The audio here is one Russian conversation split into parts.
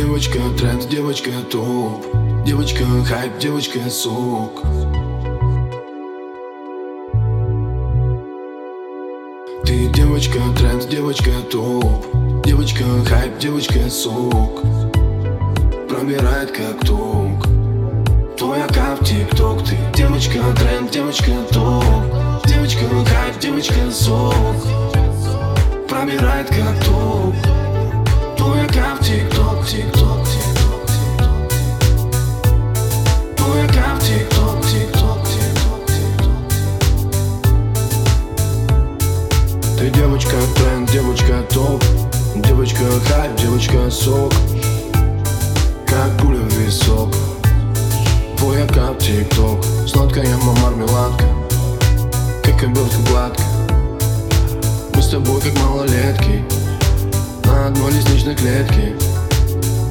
девочка тренд, девочка топ Девочка хайп, девочка сок Ты девочка тренд, девочка топ Девочка хайп, девочка сок Пробирает как ток Твоя кап тик-ток. Ты девочка тренд, девочка топ Девочка хайп, девочка сок Пробирает как девочка сок Как пуля в висок Твой аккаунт тик-ток Сладкая мармеладка Как обертка гладко. Мы с тобой как малолетки На одной лестничной клетке.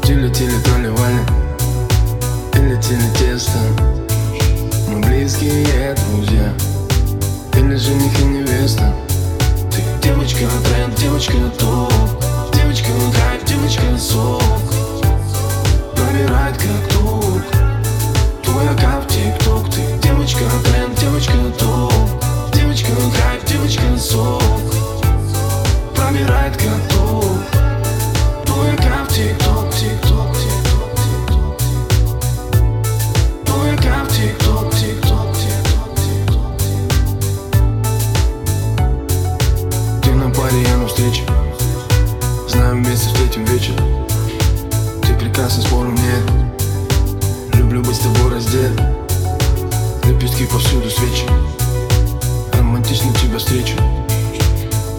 Тили-тили проливали Или тили тесто. Мы близкие друзья Или жених и невеста. Ты девочка тренд, девочка топ Девочка хайп, девочка сок вместе встретим вечер Ты прекрасен, спору нет Люблю быть с тобой раздет Лепестки повсюду свечи. Романтично тебя встречу.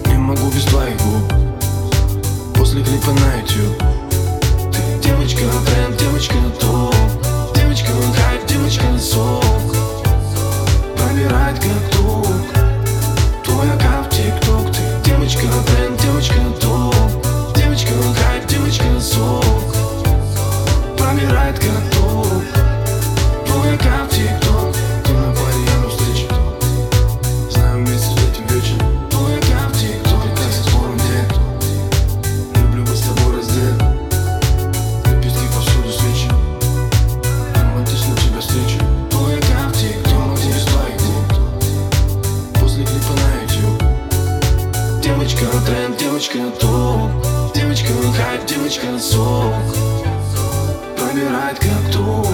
Не могу без твоих губ После клипа на YouTube топ Девочка хайп, девочка сок. Пробирает как ток